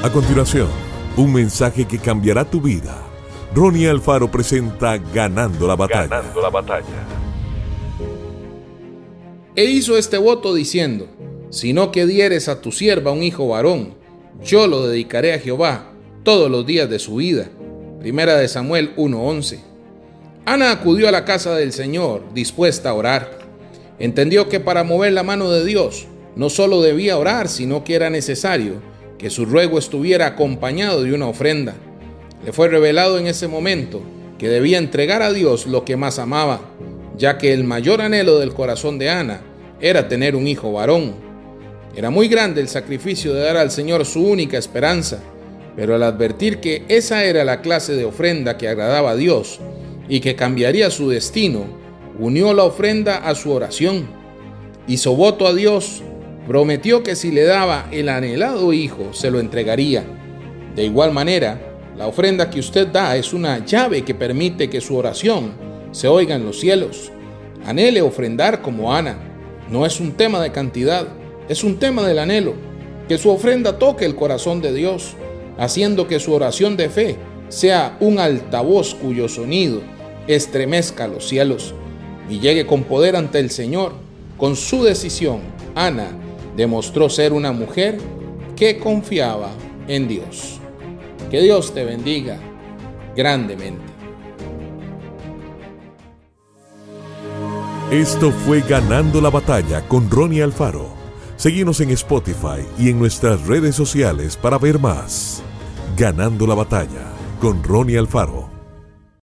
A continuación, un mensaje que cambiará tu vida. Ronnie Alfaro presenta Ganando la batalla. Ganando la batalla. E hizo este voto diciendo, si no que dieres a tu sierva un hijo varón, yo lo dedicaré a Jehová todos los días de su vida. Primera de Samuel 1:11. Ana acudió a la casa del Señor dispuesta a orar. Entendió que para mover la mano de Dios no solo debía orar, sino que era necesario que su ruego estuviera acompañado de una ofrenda. Le fue revelado en ese momento que debía entregar a Dios lo que más amaba, ya que el mayor anhelo del corazón de Ana era tener un hijo varón. Era muy grande el sacrificio de dar al Señor su única esperanza, pero al advertir que esa era la clase de ofrenda que agradaba a Dios y que cambiaría su destino, unió la ofrenda a su oración. Hizo voto a Dios prometió que si le daba el anhelado hijo, se lo entregaría. De igual manera, la ofrenda que usted da es una llave que permite que su oración se oiga en los cielos. Anhele ofrendar como Ana. No es un tema de cantidad, es un tema del anhelo. Que su ofrenda toque el corazón de Dios, haciendo que su oración de fe sea un altavoz cuyo sonido estremezca los cielos y llegue con poder ante el Señor. Con su decisión, Ana demostró ser una mujer que confiaba en Dios. Que Dios te bendiga grandemente. Esto fue Ganando la Batalla con Ronnie Alfaro. Seguimos en Spotify y en nuestras redes sociales para ver más. Ganando la Batalla con Ronnie Alfaro.